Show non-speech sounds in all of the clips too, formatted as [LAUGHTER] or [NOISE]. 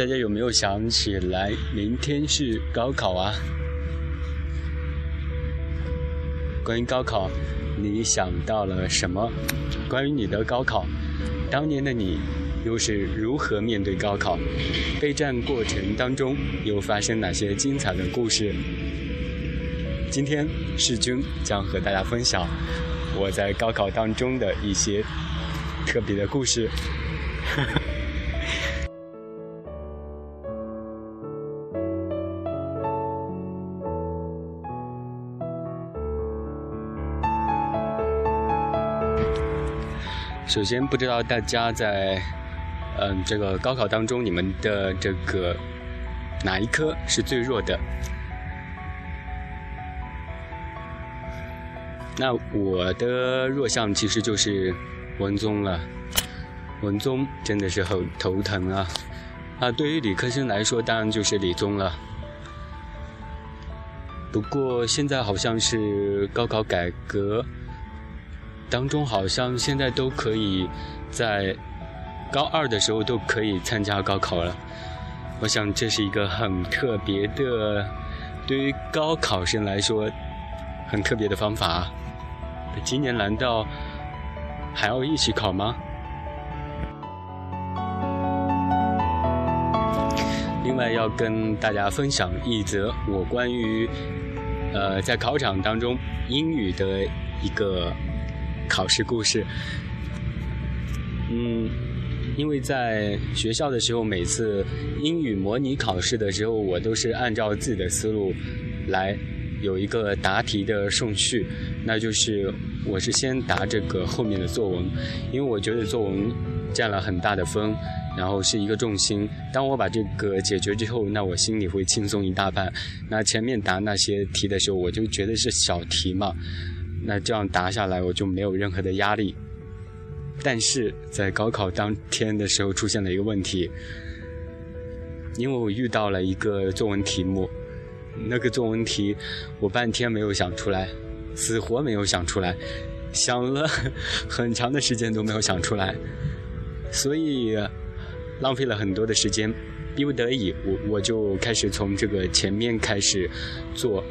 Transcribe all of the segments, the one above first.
大家有没有想起来，明天是高考啊？关于高考，你想到了什么？关于你的高考，当年的你又是如何面对高考？备战过程当中又发生哪些精彩的故事？今天世军将和大家分享我在高考当中的一些特别的故事。首先，不知道大家在嗯这个高考当中，你们的这个哪一科是最弱的？那我的弱项其实就是文综了，文综真的是很头疼啊！啊，对于理科生来说，当然就是理综了。不过现在好像是高考改革。当中好像现在都可以在高二的时候都可以参加高考了，我想这是一个很特别的，对于高考生来说很特别的方法。今年难道还要一起考吗？另外要跟大家分享一则我关于呃在考场当中英语的一个。考试故事，嗯，因为在学校的时候，每次英语模拟考试的时候，我都是按照自己的思路来有一个答题的顺序，那就是我是先答这个后面的作文，因为我觉得作文占了很大的分，然后是一个重心。当我把这个解决之后，那我心里会轻松一大半。那前面答那些题的时候，我就觉得是小题嘛。那这样答下来，我就没有任何的压力。但是在高考当天的时候，出现了一个问题，因为我遇到了一个作文题目，那个作文题我半天没有想出来，死活没有想出来，想了很长的时间都没有想出来，所以浪费了很多的时间，逼不得已，我我就开始从这个前面开始做。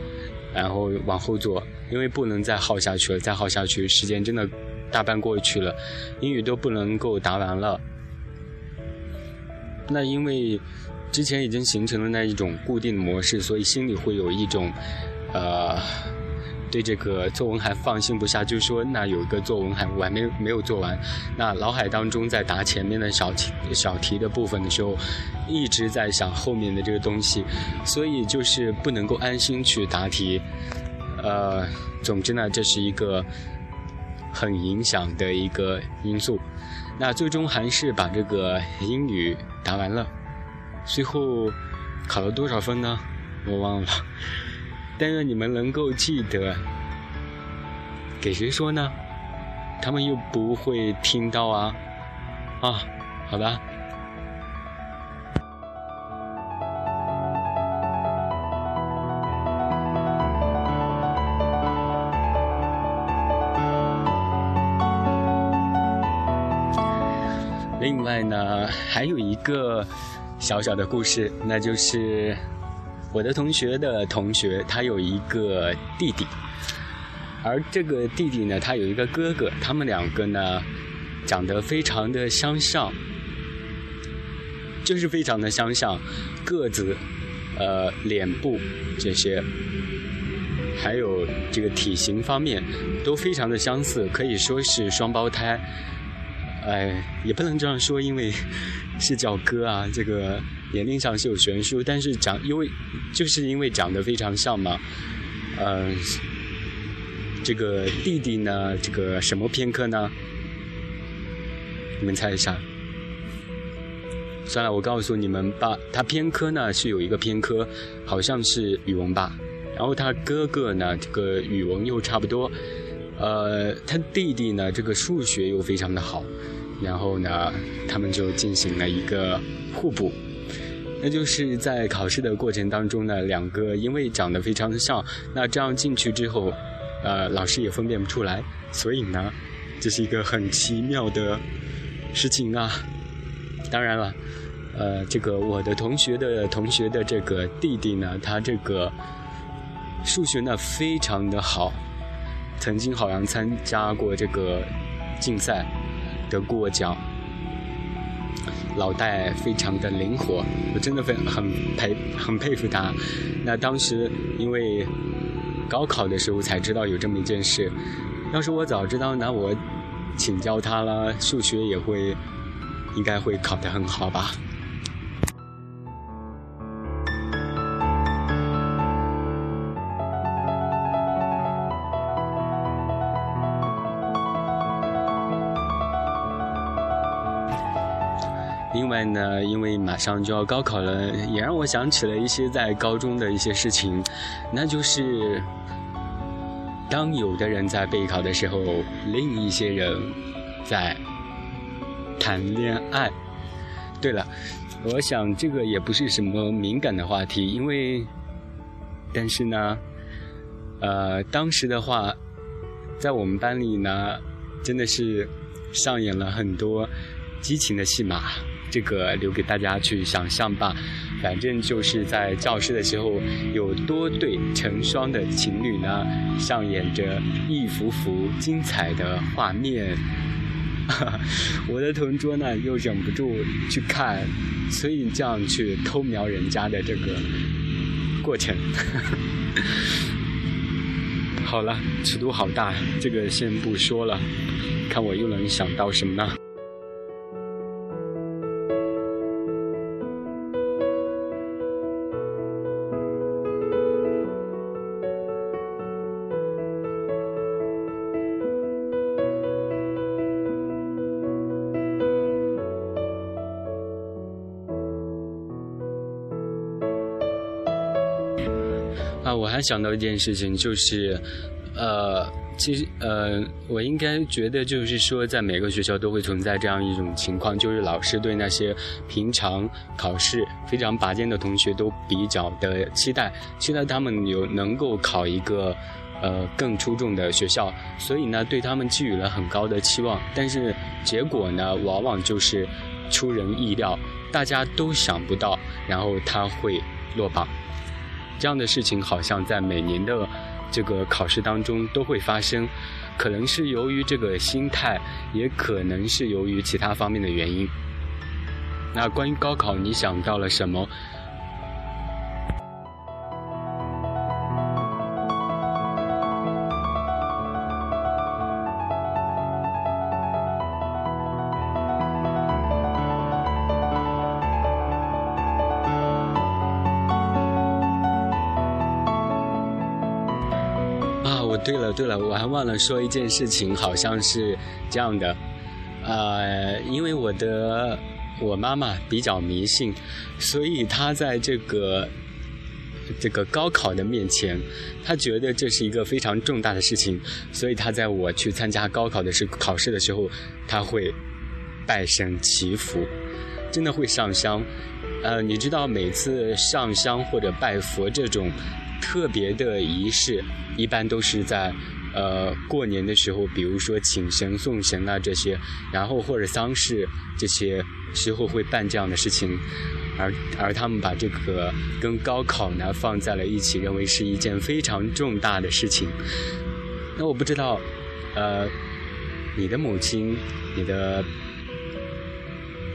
然后往后做，因为不能再耗下去了，再耗下去时间真的大半过去了，英语都不能够答完了。那因为之前已经形成了那一种固定模式，所以心里会有一种，呃。对这个作文还放心不下，就说那有一个作文还我还没没有做完，那脑海当中在答前面的小题小题的部分的时候，一直在想后面的这个东西，所以就是不能够安心去答题，呃，总之呢，这是一个很影响的一个因素，那最终还是把这个英语答完了，最后考了多少分呢？我忘了。但愿你们能够记得，给谁说呢？他们又不会听到啊！啊，好的。外呢，还有一个小小的故事，那就是。我的同学的同学，他有一个弟弟，而这个弟弟呢，他有一个哥哥，他们两个呢，长得非常的相像，就是非常的相像，个子、呃，脸部这些，还有这个体型方面，都非常的相似，可以说是双胞胎。哎，也不能这样说，因为 [LAUGHS] 是叫哥啊，这个。年龄上是有悬殊，但是长因为就是因为长得非常像嘛，嗯，这个弟弟呢，这个什么偏科呢？你们猜一下。算了，我告诉你们吧，他偏科呢是有一个偏科，好像是语文吧。然后他哥哥呢，这个语文又差不多，呃，他弟弟呢，这个数学又非常的好，然后呢，他们就进行了一个互补。那就是在考试的过程当中呢，两个因为长得非常的像，那这样进去之后，呃，老师也分辨不出来，所以呢，这是一个很奇妙的事情啊。当然了，呃，这个我的同学的同学的这个弟弟呢，他这个数学呢非常的好，曾经好像参加过这个竞赛，的过奖，脑袋非常的灵活，我真的非很佩很佩服他。那当时因为高考的时候才知道有这么一件事，要是我早知道，那我请教他了，数学也会应该会考得很好吧。外呢，因为马上就要高考了，也让我想起了一些在高中的一些事情，那就是当有的人在备考的时候，另一些人在谈恋爱。对了，我想这个也不是什么敏感的话题，因为，但是呢，呃，当时的话，在我们班里呢，真的是上演了很多激情的戏码。这个留给大家去想象吧，反正就是在教室的时候，有多对成双的情侣呢，上演着一幅幅精彩的画面。[LAUGHS] 我的同桌呢，又忍不住去看，所以这样去偷瞄人家的这个过程。[LAUGHS] 好了，尺度好大，这个先不说了，看我又能想到什么呢？啊，我还想到一件事情，就是，呃，其实，呃，我应该觉得，就是说，在每个学校都会存在这样一种情况，就是老师对那些平常考试非常拔尖的同学都比较的期待，期待他们有能够考一个，呃，更出众的学校，所以呢，对他们寄予了很高的期望，但是结果呢，往往就是出人意料，大家都想不到，然后他会落榜。这样的事情好像在每年的这个考试当中都会发生，可能是由于这个心态，也可能是由于其他方面的原因。那关于高考，你想到了什么？对了对了，我还忘了说一件事情，好像是这样的，呃，因为我的我妈妈比较迷信，所以她在这个这个高考的面前，她觉得这是一个非常重大的事情，所以她在我去参加高考的时考试的时候，她会拜神祈福，真的会上香，呃，你知道每次上香或者拜佛这种。特别的仪式一般都是在，呃，过年的时候，比如说请神送神啊这些，然后或者丧事这些时候会办这样的事情，而而他们把这个跟高考呢放在了一起，认为是一件非常重大的事情。那我不知道，呃，你的母亲、你的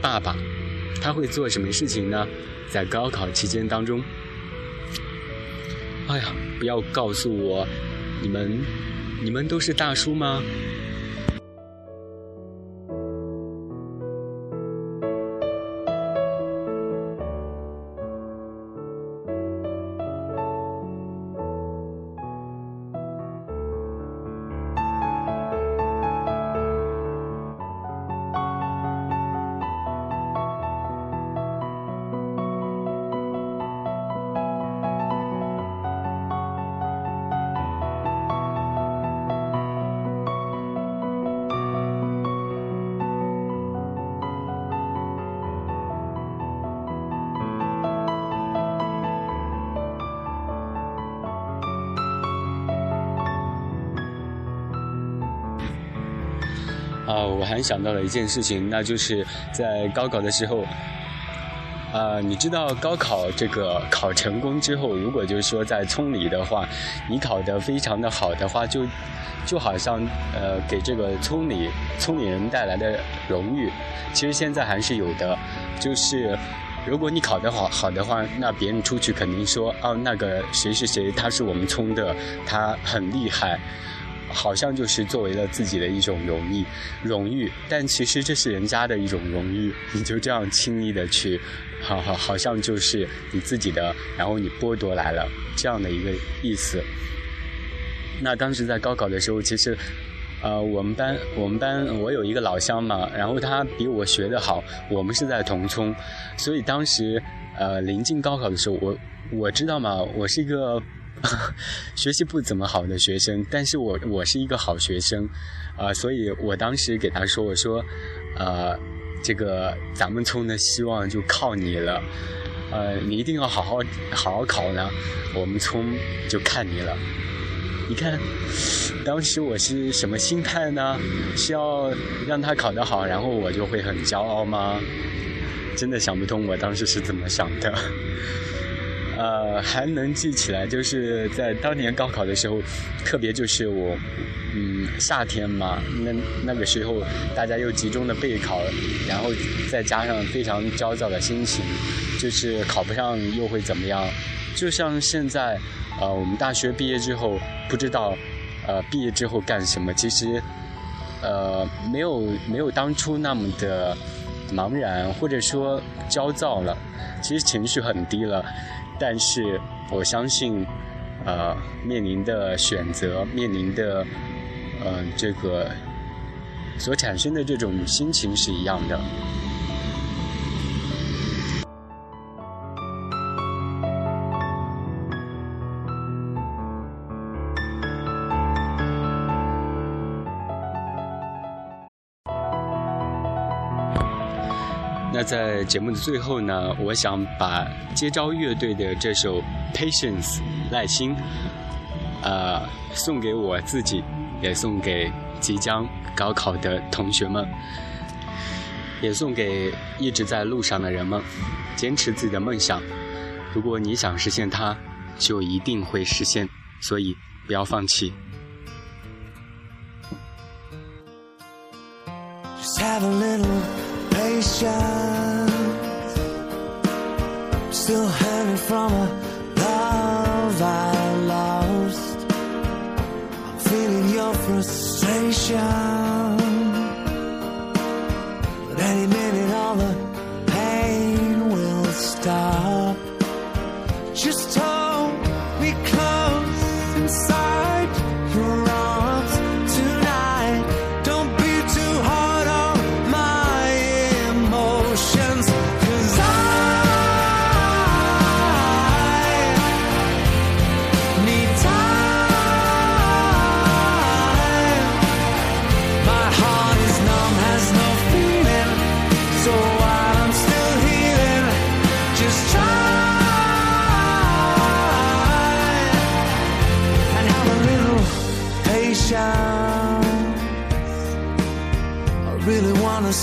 爸爸，他会做什么事情呢？在高考期间当中。哎呀，不要告诉我，你们，你们都是大叔吗？我还想到了一件事情，那就是在高考的时候，呃，你知道高考这个考成功之后，如果就是说在村里的话，你考得非常的好的话，就就好像呃给这个村里村里人带来的荣誉，其实现在还是有的，就是如果你考得好好的话，那别人出去肯定说哦那个谁谁谁他是我们村的，他很厉害。好像就是作为了自己的一种荣誉，荣誉，但其实这是人家的一种荣誉，你就这样轻易的去，好好好像就是你自己的，然后你剥夺来了这样的一个意思。那当时在高考的时候，其实，呃，我们班我们班我有一个老乡嘛，然后他比我学得好，我们是在同村，所以当时呃临近高考的时候，我我知道嘛，我是一个。[LAUGHS] 学习不怎么好的学生，但是我我是一个好学生，啊，所以我当时给他说，我说，呃，这个咱们村的希望就靠你了，呃，你一定要好好好好考呢，我们村就看你了。你看，当时我是什么心态呢？是要让他考得好，然后我就会很骄傲吗？真的想不通，我当时是怎么想的。呃，还能记起来，就是在当年高考的时候，特别就是我，嗯，夏天嘛，那那个时候大家又集中的备考，然后再加上非常焦躁的心情，就是考不上又会怎么样？就像现在，呃，我们大学毕业之后，不知道，呃，毕业之后干什么？其实，呃，没有没有当初那么的茫然，或者说焦躁了，其实情绪很低了。但是我相信，呃，面临的选择，面临的，呃，这个所产生的这种心情是一样的。在节目的最后呢，我想把接招乐队的这首《Patience》耐心，呃，送给我自己，也送给即将高考的同学们，也送给一直在路上的人们。坚持自己的梦想，如果你想实现它，就一定会实现。所以不要放弃。Just have a little Still hanging from a love I lost. I'm feeling your frustration. But any minute, all the pain will stop.